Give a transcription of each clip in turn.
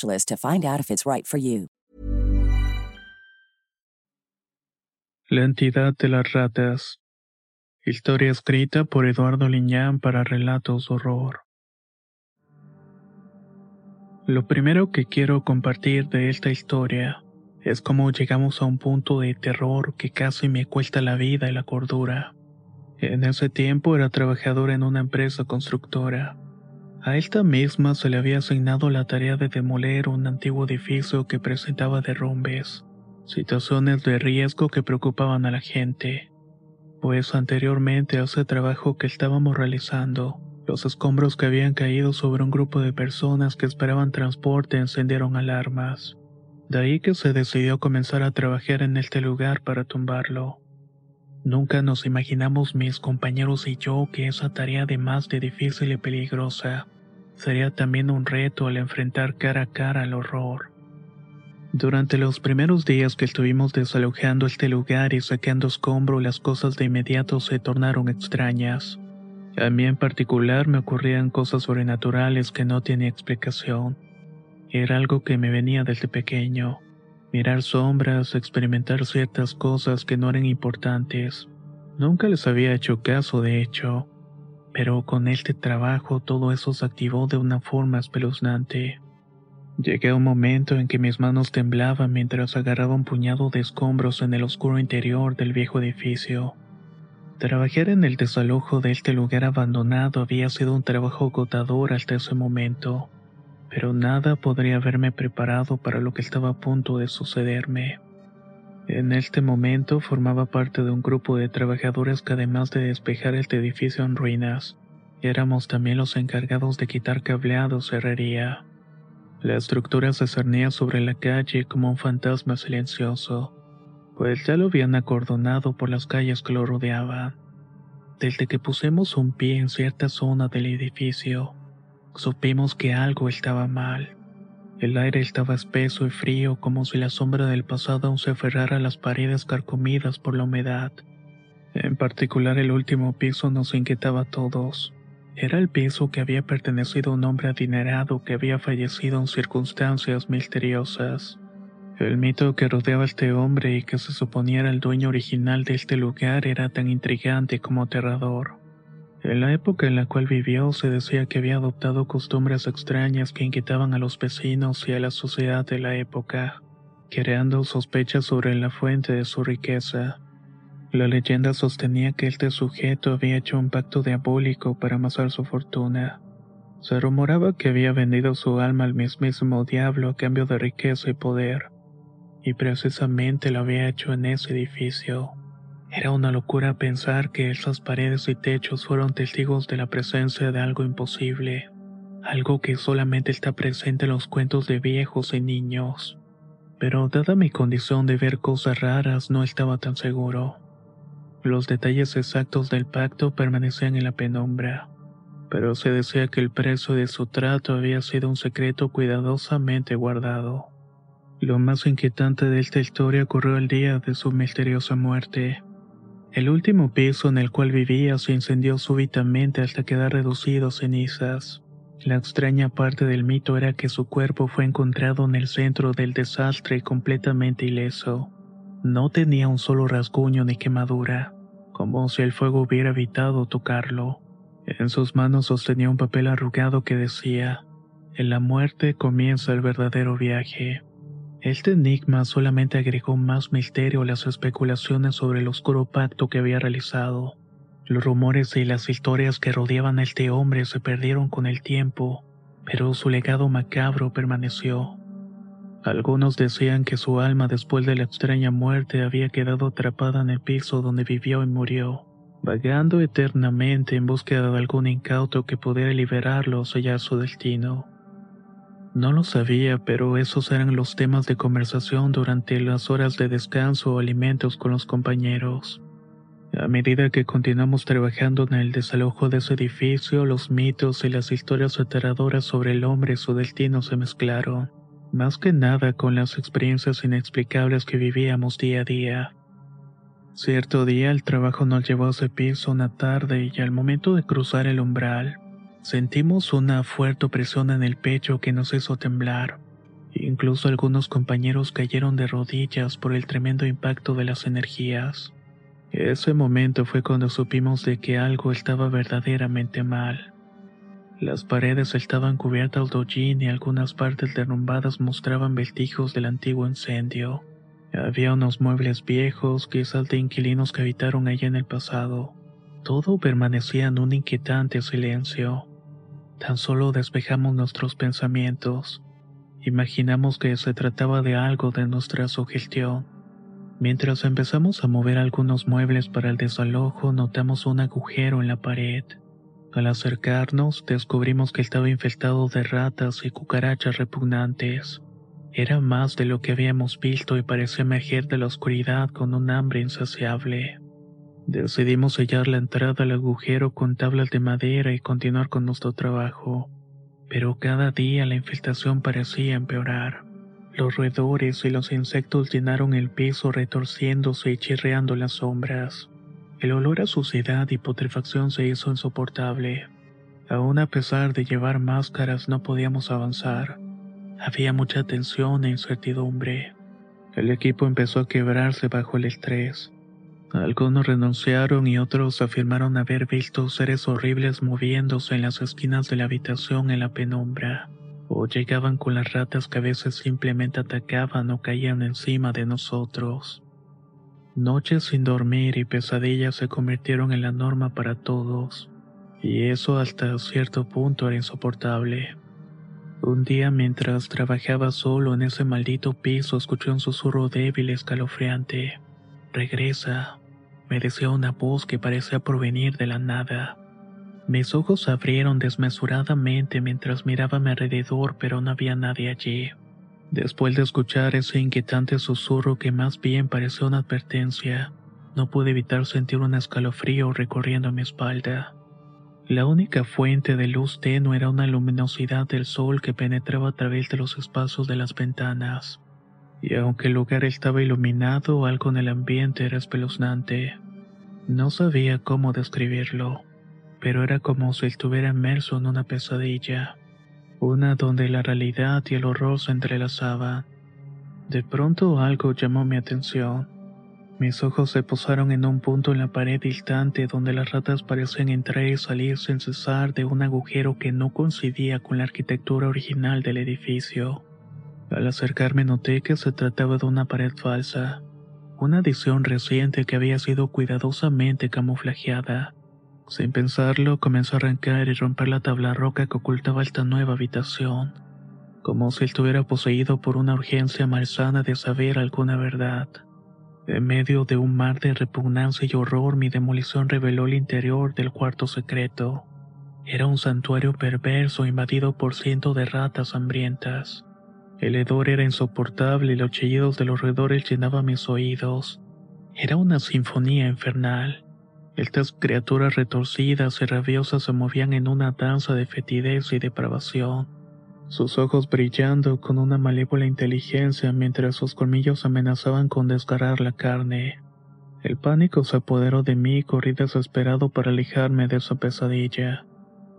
to find out if it's right for you. La entidad de las ratas. Historia escrita por Eduardo Liñán para Relatos de Horror. Lo primero que quiero compartir de esta historia es cómo llegamos a un punto de terror que casi me cuesta la vida y la cordura. En ese tiempo era trabajador en una empresa constructora. A esta misma se le había asignado la tarea de demoler un antiguo edificio que presentaba derrumbes, situaciones de riesgo que preocupaban a la gente. Pues anteriormente a ese trabajo que estábamos realizando, los escombros que habían caído sobre un grupo de personas que esperaban transporte encendieron alarmas. De ahí que se decidió comenzar a trabajar en este lugar para tumbarlo. Nunca nos imaginamos mis compañeros y yo que esa tarea además de difícil y peligrosa, sería también un reto al enfrentar cara a cara al horror. Durante los primeros días que estuvimos desalojando este lugar y sacando escombro, las cosas de inmediato se tornaron extrañas. A mí en particular me ocurrían cosas sobrenaturales que no tenía explicación. Era algo que me venía desde pequeño. Mirar sombras, experimentar ciertas cosas que no eran importantes. Nunca les había hecho caso, de hecho. Pero con este trabajo todo eso se activó de una forma espeluznante. Llegué a un momento en que mis manos temblaban mientras agarraba un puñado de escombros en el oscuro interior del viejo edificio. Trabajar en el desalojo de este lugar abandonado había sido un trabajo agotador hasta ese momento pero nada podría haberme preparado para lo que estaba a punto de sucederme. En este momento formaba parte de un grupo de trabajadores que además de despejar este edificio en ruinas, éramos también los encargados de quitar cableados y herrería. La estructura se cernía sobre la calle como un fantasma silencioso, pues ya lo habían acordonado por las calles que lo rodeaban. Desde que pusimos un pie en cierta zona del edificio, supimos que algo estaba mal. El aire estaba espeso y frío como si la sombra del pasado aún se aferrara a las paredes carcomidas por la humedad. En particular el último piso nos inquietaba a todos. Era el piso que había pertenecido a un hombre adinerado que había fallecido en circunstancias misteriosas. El mito que rodeaba a este hombre y que se suponía era el dueño original de este lugar era tan intrigante como aterrador. En la época en la cual vivió se decía que había adoptado costumbres extrañas que inquietaban a los vecinos y a la sociedad de la época, creando sospechas sobre la fuente de su riqueza. La leyenda sostenía que este sujeto había hecho un pacto diabólico para amasar su fortuna. Se rumoraba que había vendido su alma al mismísimo diablo a cambio de riqueza y poder, y precisamente lo había hecho en ese edificio. Era una locura pensar que esas paredes y techos fueron testigos de la presencia de algo imposible, algo que solamente está presente en los cuentos de viejos y niños. Pero dada mi condición de ver cosas raras no estaba tan seguro. Los detalles exactos del pacto permanecían en la penumbra, pero se decía que el precio de su trato había sido un secreto cuidadosamente guardado. Lo más inquietante de esta historia ocurrió el día de su misteriosa muerte. El último piso en el cual vivía se incendió súbitamente hasta quedar reducido a cenizas. La extraña parte del mito era que su cuerpo fue encontrado en el centro del desastre completamente ileso. No tenía un solo rasguño ni quemadura, como si el fuego hubiera evitado tocarlo. En sus manos sostenía un papel arrugado que decía, En la muerte comienza el verdadero viaje. Este enigma solamente agregó más misterio a las especulaciones sobre el oscuro pacto que había realizado. Los rumores y las historias que rodeaban a este hombre se perdieron con el tiempo, pero su legado macabro permaneció. Algunos decían que su alma después de la extraña muerte había quedado atrapada en el piso donde vivió y murió, vagando eternamente en búsqueda de algún incauto que pudiera liberarlo o sellar su destino. No lo sabía, pero esos eran los temas de conversación durante las horas de descanso o alimentos con los compañeros. A medida que continuamos trabajando en el desalojo de ese edificio, los mitos y las historias aterradoras sobre el hombre y su destino se mezclaron más que nada con las experiencias inexplicables que vivíamos día a día. Cierto día el trabajo nos llevó a ese piso una tarde y al momento de cruzar el umbral, sentimos una fuerte presión en el pecho que nos hizo temblar. Incluso algunos compañeros cayeron de rodillas por el tremendo impacto de las energías. Ese momento fue cuando supimos de que algo estaba verdaderamente mal. Las paredes estaban cubiertas de hollín y algunas partes derrumbadas mostraban vestigios del antiguo incendio. Había unos muebles viejos, quizás de inquilinos que habitaron allá en el pasado. Todo permanecía en un inquietante silencio. Tan solo despejamos nuestros pensamientos. Imaginamos que se trataba de algo de nuestra sugestión. Mientras empezamos a mover algunos muebles para el desalojo, notamos un agujero en la pared. Al acercarnos, descubrimos que estaba infestado de ratas y cucarachas repugnantes. Era más de lo que habíamos visto y parecía emerger de la oscuridad con un hambre insaciable. Decidimos sellar la entrada al agujero con tablas de madera y continuar con nuestro trabajo. Pero cada día la infestación parecía empeorar. Los roedores y los insectos llenaron el piso retorciéndose y chirreando las sombras. El olor a suciedad y putrefacción se hizo insoportable. Aún a pesar de llevar máscaras no podíamos avanzar. Había mucha tensión e incertidumbre. El equipo empezó a quebrarse bajo el estrés. Algunos renunciaron y otros afirmaron haber visto seres horribles moviéndose en las esquinas de la habitación en la penumbra, o llegaban con las ratas que a veces simplemente atacaban o caían encima de nosotros. Noches sin dormir y pesadillas se convirtieron en la norma para todos, y eso hasta cierto punto era insoportable. Un día mientras trabajaba solo en ese maldito piso escuché un susurro débil y escalofriante. Regresa, me decía una voz que parecía provenir de la nada. Mis ojos se abrieron desmesuradamente mientras miraba a mi alrededor, pero no había nadie allí. Después de escuchar ese inquietante susurro que más bien pareció una advertencia, no pude evitar sentir un escalofrío recorriendo mi espalda. La única fuente de luz tenue era una luminosidad del sol que penetraba a través de los espacios de las ventanas. Y aunque el lugar estaba iluminado, algo en el ambiente era espeluznante. No sabía cómo describirlo, pero era como si estuviera inmerso en una pesadilla una donde la realidad y el horror se entrelazaban. De pronto algo llamó mi atención. Mis ojos se posaron en un punto en la pared distante donde las ratas parecían entrar y salir sin cesar de un agujero que no coincidía con la arquitectura original del edificio. Al acercarme noté que se trataba de una pared falsa, una adición reciente que había sido cuidadosamente camuflajeada. Sin pensarlo, comenzó a arrancar y romper la tabla roca que ocultaba esta nueva habitación, como si estuviera poseído por una urgencia malsana de saber alguna verdad. En medio de un mar de repugnancia y horror, mi demolición reveló el interior del cuarto secreto. Era un santuario perverso invadido por cientos de ratas hambrientas. El hedor era insoportable y los chillidos de los roedores llenaban mis oídos. Era una sinfonía infernal. Estas criaturas retorcidas y rabiosas se movían en una danza de fetidez y depravación, sus ojos brillando con una malévola inteligencia mientras sus colmillos amenazaban con desgarrar la carne. El pánico se apoderó de mí y corrí desesperado para alejarme de esa pesadilla.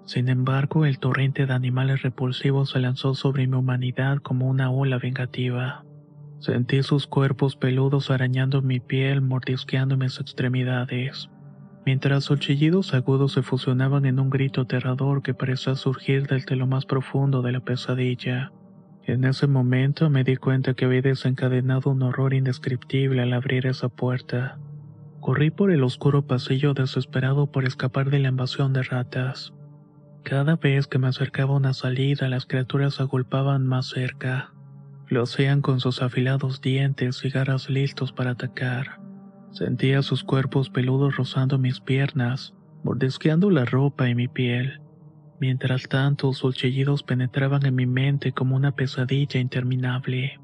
Sin embargo, el torrente de animales repulsivos se lanzó sobre mi humanidad como una ola vengativa. Sentí sus cuerpos peludos arañando mi piel, mordisqueando mis extremidades mientras sus chillidos agudos se fusionaban en un grito aterrador que parecía surgir desde lo más profundo de la pesadilla. En ese momento me di cuenta que había desencadenado un horror indescriptible al abrir esa puerta. Corrí por el oscuro pasillo desesperado por escapar de la invasión de ratas. Cada vez que me acercaba una salida, las criaturas se agolpaban más cerca. Lo hacían con sus afilados dientes y garras listos para atacar. Sentía sus cuerpos peludos rozando mis piernas, mordisqueando la ropa y mi piel. Mientras tanto, sus chillidos penetraban en mi mente como una pesadilla interminable.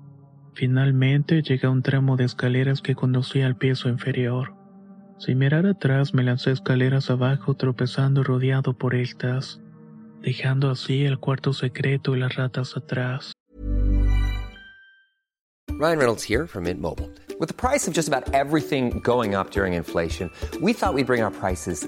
Finalmente llegué a un tramo de escaleras que conducía al piso inferior. Sin mirar atrás me lancé escaleras abajo tropezando rodeado por estas, dejando así el cuarto secreto y las ratas atrás. Ryan Reynolds here from Mint Mobile. With the price of just about everything going up during inflation, we thought we'd bring our prices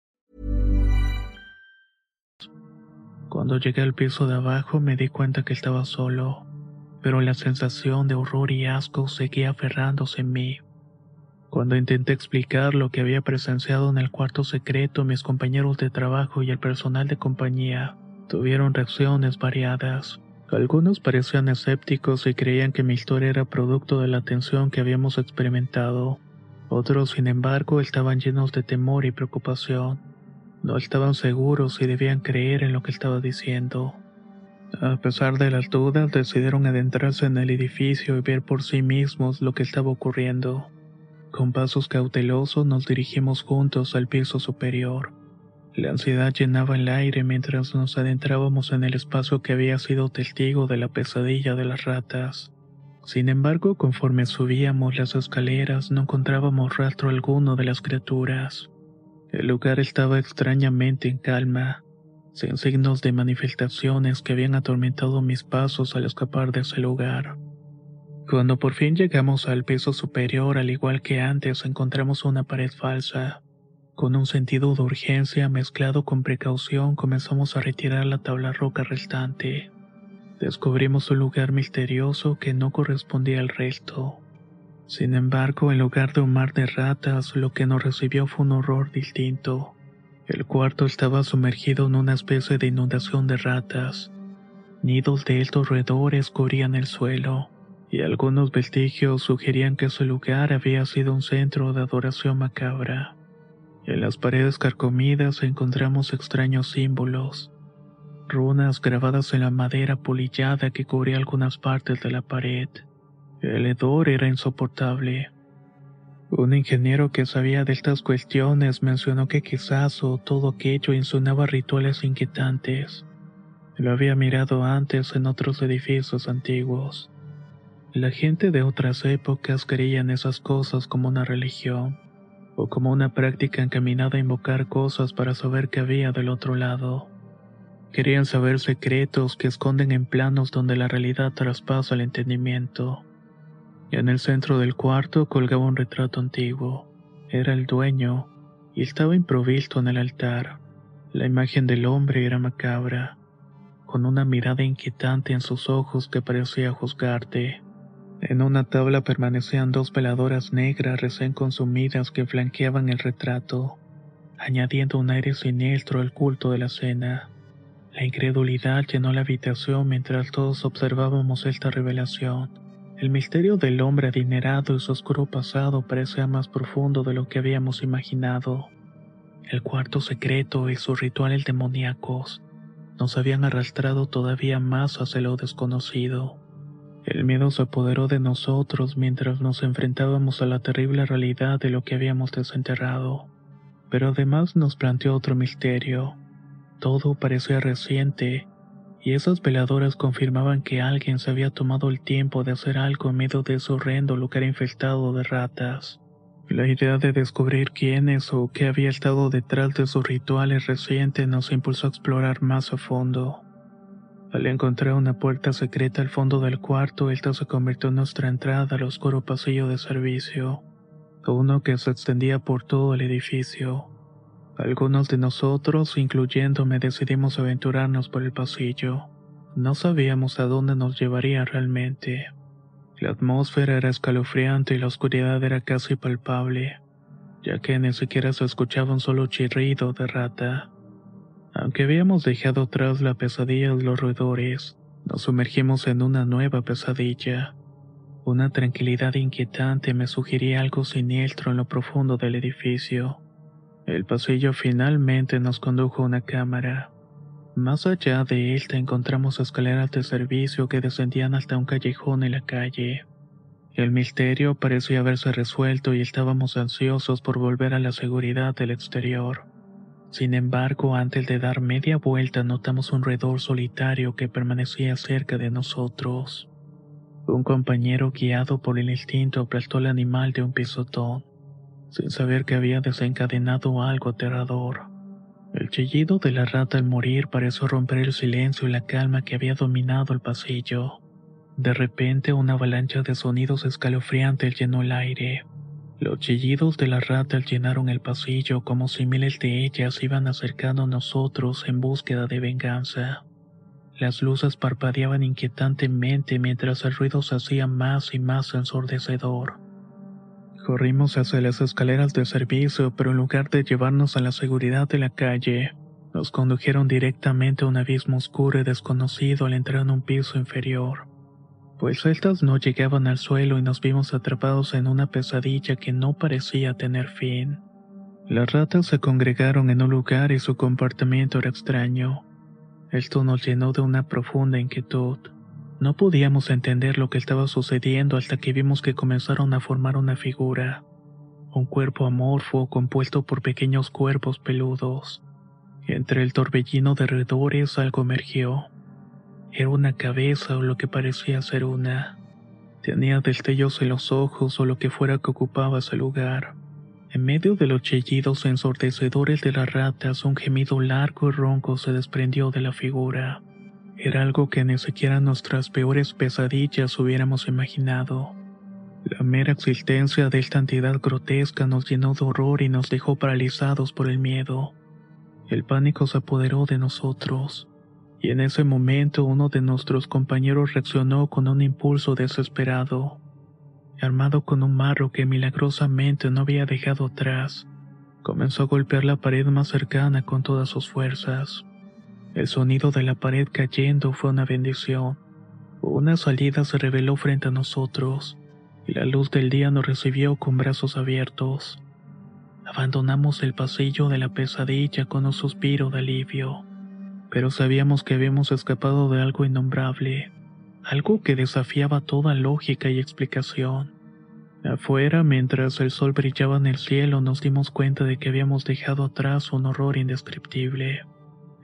Cuando llegué al piso de abajo me di cuenta que estaba solo, pero la sensación de horror y asco seguía aferrándose en mí. Cuando intenté explicar lo que había presenciado en el cuarto secreto, mis compañeros de trabajo y el personal de compañía tuvieron reacciones variadas. Algunos parecían escépticos y creían que mi historia era producto de la tensión que habíamos experimentado. Otros, sin embargo, estaban llenos de temor y preocupación. No estaban seguros si debían creer en lo que estaba diciendo. A pesar de las dudas, decidieron adentrarse en el edificio y ver por sí mismos lo que estaba ocurriendo. Con pasos cautelosos nos dirigimos juntos al piso superior. La ansiedad llenaba el aire mientras nos adentrábamos en el espacio que había sido testigo de la pesadilla de las ratas. Sin embargo, conforme subíamos las escaleras no encontrábamos rastro alguno de las criaturas. El lugar estaba extrañamente en calma, sin signos de manifestaciones que habían atormentado mis pasos al escapar de ese lugar. Cuando por fin llegamos al piso superior, al igual que antes, encontramos una pared falsa. Con un sentido de urgencia mezclado con precaución, comenzamos a retirar la tabla roca restante. Descubrimos un lugar misterioso que no correspondía al resto. Sin embargo, en lugar de un mar de ratas, lo que nos recibió fue un horror distinto. El cuarto estaba sumergido en una especie de inundación de ratas. Nidos de estos roedores cubrían el suelo, y algunos vestigios sugerían que ese lugar había sido un centro de adoración macabra. En las paredes carcomidas encontramos extraños símbolos, runas grabadas en la madera polillada que cubría algunas partes de la pared. El hedor era insoportable. Un ingeniero que sabía de estas cuestiones mencionó que quizás o todo aquello insinuaba rituales inquietantes. Lo había mirado antes en otros edificios antiguos. La gente de otras épocas creía en esas cosas como una religión, o como una práctica encaminada a invocar cosas para saber qué había del otro lado. Querían saber secretos que esconden en planos donde la realidad traspasa el entendimiento. En el centro del cuarto colgaba un retrato antiguo. Era el dueño, y estaba improvisto en el altar. La imagen del hombre era macabra, con una mirada inquietante en sus ojos que parecía juzgarte. En una tabla permanecían dos veladoras negras recién consumidas que flanqueaban el retrato, añadiendo un aire siniestro al culto de la cena. La incredulidad llenó la habitación mientras todos observábamos esta revelación. El misterio del hombre adinerado y su oscuro pasado parecía más profundo de lo que habíamos imaginado. El cuarto secreto y sus rituales demoníacos nos habían arrastrado todavía más hacia lo desconocido. El miedo se apoderó de nosotros mientras nos enfrentábamos a la terrible realidad de lo que habíamos desenterrado. Pero además nos planteó otro misterio. Todo parecía reciente, y esas veladoras confirmaban que alguien se había tomado el tiempo de hacer algo en medio de ese horrendo lugar infestado de ratas. La idea de descubrir quiénes o qué había estado detrás de sus rituales recientes nos impulsó a explorar más a fondo. Al encontrar una puerta secreta al fondo del cuarto, esta se convirtió en nuestra entrada al oscuro pasillo de servicio, uno que se extendía por todo el edificio. Algunos de nosotros, incluyéndome, decidimos aventurarnos por el pasillo. No sabíamos a dónde nos llevaría realmente. La atmósfera era escalofriante y la oscuridad era casi palpable, ya que ni siquiera se escuchaba un solo chirrido de rata. Aunque habíamos dejado atrás la pesadilla de los roedores, nos sumergimos en una nueva pesadilla. Una tranquilidad inquietante me sugería algo siniestro en lo profundo del edificio. El pasillo finalmente nos condujo a una cámara. Más allá de esta encontramos escaleras de servicio que descendían hasta un callejón en la calle. El misterio parecía haberse resuelto y estábamos ansiosos por volver a la seguridad del exterior. Sin embargo, antes de dar media vuelta notamos un roedor solitario que permanecía cerca de nosotros. Un compañero guiado por el instinto aplastó al animal de un pisotón, sin saber que había desencadenado algo aterrador. El chillido de la rata al morir pareció romper el silencio y la calma que había dominado el pasillo. De repente una avalancha de sonidos escalofriantes llenó el aire. Los chillidos de la rata llenaron el pasillo como si miles de ellas iban acercando a nosotros en búsqueda de venganza. Las luces parpadeaban inquietantemente mientras el ruido se hacía más y más ensordecedor. Corrimos hacia las escaleras de servicio, pero en lugar de llevarnos a la seguridad de la calle, nos condujeron directamente a un abismo oscuro y desconocido al entrar en un piso inferior pues estas no llegaban al suelo y nos vimos atrapados en una pesadilla que no parecía tener fin. Las ratas se congregaron en un lugar y su comportamiento era extraño. Esto nos llenó de una profunda inquietud. No podíamos entender lo que estaba sucediendo hasta que vimos que comenzaron a formar una figura, un cuerpo amorfo compuesto por pequeños cuerpos peludos. Entre el torbellino de redores algo emergió. Era una cabeza o lo que parecía ser una. Tenía destellos en los ojos o lo que fuera que ocupaba ese lugar. En medio de los chillidos ensordecedores de las ratas, un gemido largo y ronco se desprendió de la figura. Era algo que ni siquiera nuestras peores pesadillas hubiéramos imaginado. La mera existencia de esta entidad grotesca nos llenó de horror y nos dejó paralizados por el miedo. El pánico se apoderó de nosotros y en ese momento uno de nuestros compañeros reaccionó con un impulso desesperado. Armado con un marro que milagrosamente no había dejado atrás, comenzó a golpear la pared más cercana con todas sus fuerzas. El sonido de la pared cayendo fue una bendición. Una salida se reveló frente a nosotros, y la luz del día nos recibió con brazos abiertos. Abandonamos el pasillo de la pesadilla con un suspiro de alivio pero sabíamos que habíamos escapado de algo innombrable, algo que desafiaba toda lógica y explicación. Afuera, mientras el sol brillaba en el cielo, nos dimos cuenta de que habíamos dejado atrás un horror indescriptible.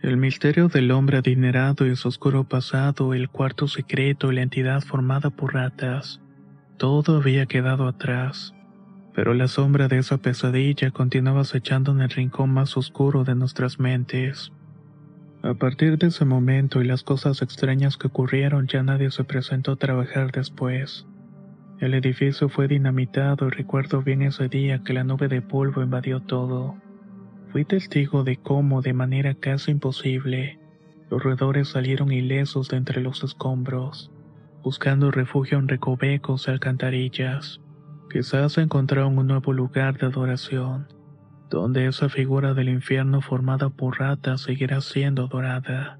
El misterio del hombre adinerado y su oscuro pasado, el cuarto secreto y la entidad formada por ratas. Todo había quedado atrás, pero la sombra de esa pesadilla continuaba acechando en el rincón más oscuro de nuestras mentes. A partir de ese momento y las cosas extrañas que ocurrieron ya nadie se presentó a trabajar después. El edificio fue dinamitado y recuerdo bien ese día que la nube de polvo invadió todo. Fui testigo de cómo, de manera casi imposible, los roedores salieron ilesos de entre los escombros, buscando refugio en recovecos y alcantarillas. Quizás encontraron un nuevo lugar de adoración donde esa figura del infierno formada por ratas seguirá siendo dorada.